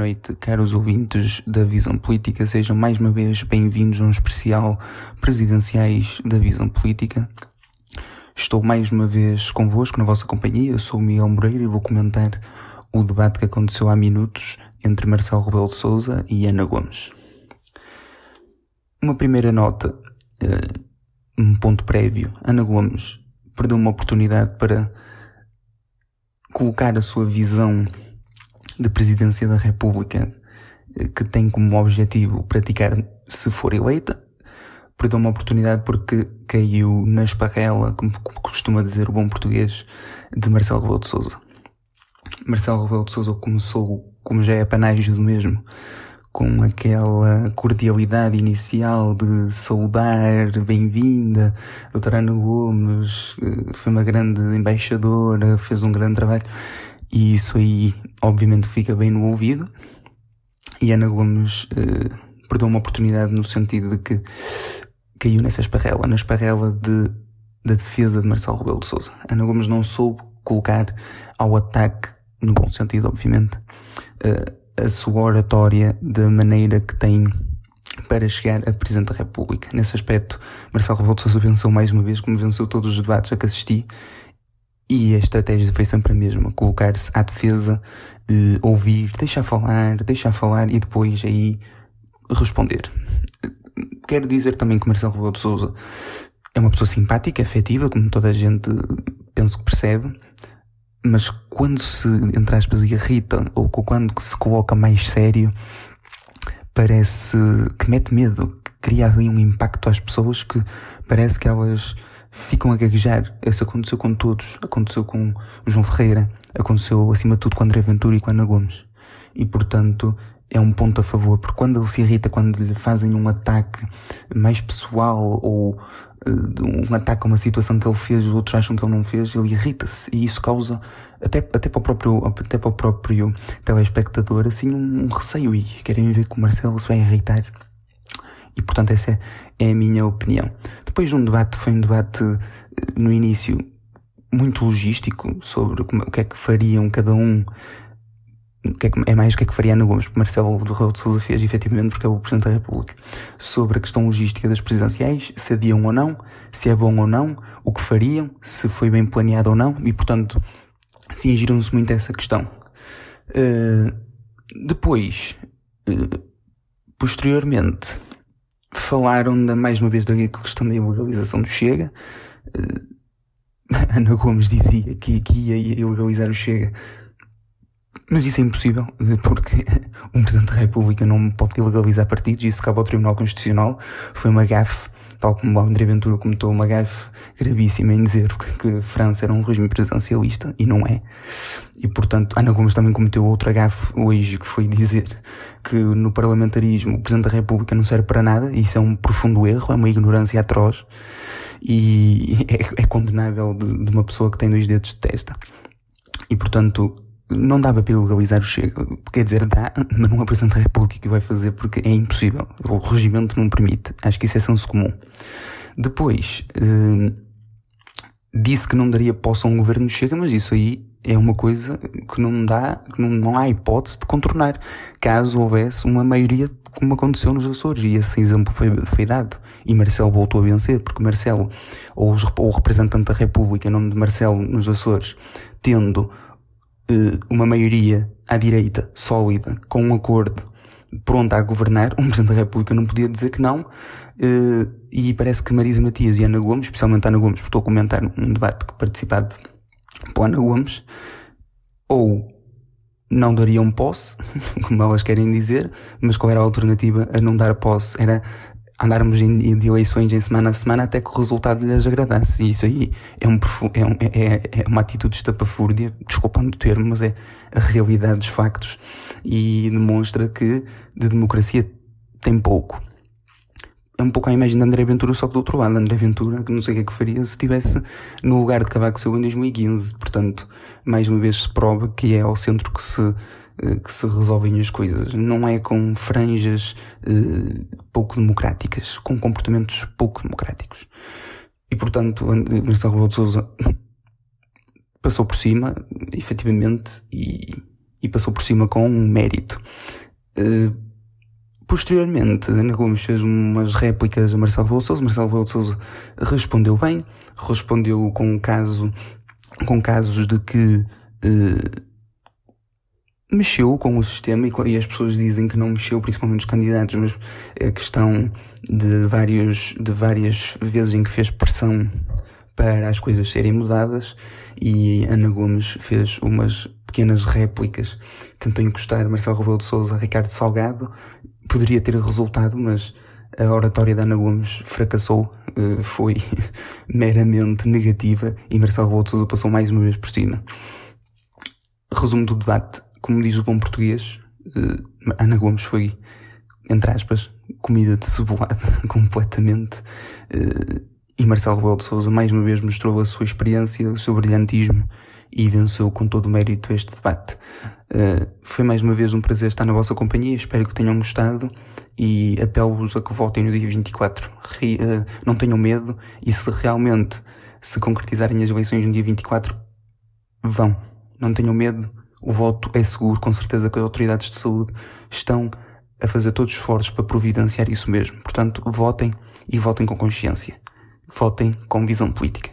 noite, caros ouvintes da Visão Política. Sejam mais uma vez bem-vindos a um especial presidenciais da Visão Política. Estou mais uma vez convosco na vossa companhia. Eu sou o Miguel Moreira e vou comentar o debate que aconteceu há minutos entre Marcelo Rebelo de Sousa e Ana Gomes. Uma primeira nota, eh, um ponto prévio. Ana Gomes perdeu uma oportunidade para colocar a sua visão de presidência da República eh, que tem como objetivo praticar se for eleita, perdeu uma oportunidade porque caiu na esparrela, como costuma dizer o bom português, de Marcelo Rebelo de Sousa. Marcelo Rebelo de Sousa começou, como já é panágio do mesmo, com aquela cordialidade inicial de saudar, bem-vinda, doutora Ana Gomes, eh, foi uma grande embaixadora, fez um grande trabalho. E isso aí, obviamente, fica bem no ouvido. E Ana Gomes uh, perdeu uma oportunidade no sentido de que caiu nessa esparrela, na esparrela de, da defesa de Marcelo Rebelo de Sousa. Ana Gomes não soube colocar ao ataque, no bom sentido, obviamente, uh, a sua oratória da maneira que tem para chegar a Presidente da República. Nesse aspecto, Marcelo Rebelo de Sousa venceu mais uma vez, como venceu todos os debates a que assisti, e a estratégia foi sempre a mesma, colocar-se à defesa, eh, ouvir, deixar falar, deixar falar e depois aí responder. Quero dizer também que Marcelo Rebelo de Sousa é uma pessoa simpática, afetiva, como toda a gente penso que percebe, mas quando se, entre aspas, irrita, ou quando se coloca mais sério, parece que mete medo, cria ali um impacto às pessoas que parece que elas ficam a gaguejar. Isso aconteceu com todos. Aconteceu com o João Ferreira. Aconteceu, acima de tudo, com André Ventura e com Ana Gomes. E, portanto, é um ponto a favor, porque quando ele se irrita, quando lhe fazem um ataque mais pessoal ou uh, um ataque a uma situação que ele fez, os outros acham que ele não fez, ele irrita-se e isso causa até, até para o próprio, até para o próprio telespectador, assim, um, um receio e querem ver que o Marcelo se vai irritar. E portanto essa é, a minha opinião. Depois de um debate, foi um debate eh, no início muito logístico sobre como, o que é que fariam cada um que é, que, é, mais o que é que faria Ana Gomes, porque Marcelo do Rebelo de Sousa fez, efetivamente, porque é o Presidente da República, sobre a questão logística das presidenciais, se adiam ou não, se é bom ou não, o que fariam, se foi bem planeado ou não, e portanto, cingiram-se muito a essa questão. Uh, depois, uh, posteriormente, falaram da, mais uma vez da questão da ilegalização do Chega. Uh, Ana Gomes dizia que, que ia ilegalizar o Chega. Mas isso é impossível, porque um Presidente da República não pode ilegalizar partidos, isso cabe ao Tribunal Constitucional. Foi uma gafe, tal como o André Ventura comentou, uma gafe gravíssima em dizer que, que França era um regime presidencialista, e não é. E portanto, Ana Gomes também cometeu outra gafe hoje, que foi dizer que no parlamentarismo o Presidente da República não serve para nada, e isso é um profundo erro, é uma ignorância atroz, e é, é condenável de, de uma pessoa que tem dois dedos de testa. E portanto, não dava para ilegalizar o Chega. Quer dizer, dá, mas não é o Presidente da República que vai fazer porque é impossível. O regimento não permite. Acho que isso é senso comum. Depois, eh, disse que não daria posse a um governo Chega, mas isso aí é uma coisa que não dá, que não, não há hipótese de contornar. Caso houvesse uma maioria como aconteceu nos Açores, e esse exemplo foi, foi dado. E Marcelo voltou a vencer, porque Marcelo, ou, os, ou o representante da República, em nome de Marcelo, nos Açores, tendo uma maioria à direita sólida, com um acordo pronta a governar, um Presidente da República não podia dizer que não, eh, e parece que Marisa Matias e Ana Gomes, especialmente Ana Gomes, estou a comentar um debate que participado por Ana Gomes, ou não dariam posse, como elas querem dizer, mas qual era a alternativa a não dar posse? Era andarmos de eleições em semana a semana até que o resultado lhes agradasse. E isso aí é, um, é, um, é, é uma atitude estapafúrdia, desculpando o termo, mas é a realidade dos factos e demonstra que de democracia tem pouco. É um pouco a imagem de André Ventura, só que do outro lado. André Ventura, que não sei o que é que faria se estivesse no lugar de Cavaco Silva em 2015. Portanto, mais uma vez se prova que é ao centro que se que se resolvem as coisas. Não é com franjas eh, pouco democráticas, com comportamentos pouco democráticos. E portanto, Marcelo Rebelo de Sousa passou por cima, efetivamente, e e passou por cima com um mérito. Uh, posteriormente, Ana Gomes fez umas réplicas a Marcelo Rebelo de Sousa. Marcelo Rebelo de Sousa respondeu bem, respondeu com um caso, com casos de que uh, mexeu com o sistema e, as pessoas dizem que não mexeu, principalmente os candidatos, mas a questão de vários, de várias vezes em que fez pressão para as coisas serem mudadas e Ana Gomes fez umas pequenas réplicas, tentou encostar Marcelo Rebelo de Sousa a Ricardo Salgado, poderia ter resultado, mas a oratória da Ana Gomes fracassou, eh, foi meramente negativa e Marcelo Rebelo de Sousa passou mais uma vez por cima. Resumo do debate, como diz o bom português, uh, Ana Gomes foi, entre aspas, comida de cebolada completamente. Uh, e Marcelo Rebelo de Sousa mais uma vez mostrou a sua experiência, o seu brilhantismo e venceu com todo o mérito este debate. Uh, foi mais uma vez um prazer estar na vossa companhia, espero que tenham gostado e apelo-vos a que votem no dia 24. Re, uh, não tenham medo e se realmente se concretizarem as eleições no dia 24, vão. Não tenham medo, o voto é seguro, com certeza que as autoridades de saúde estão a fazer todos os esforços para providenciar isso mesmo. Portanto, votem e votem com consciência. Votem com visão política.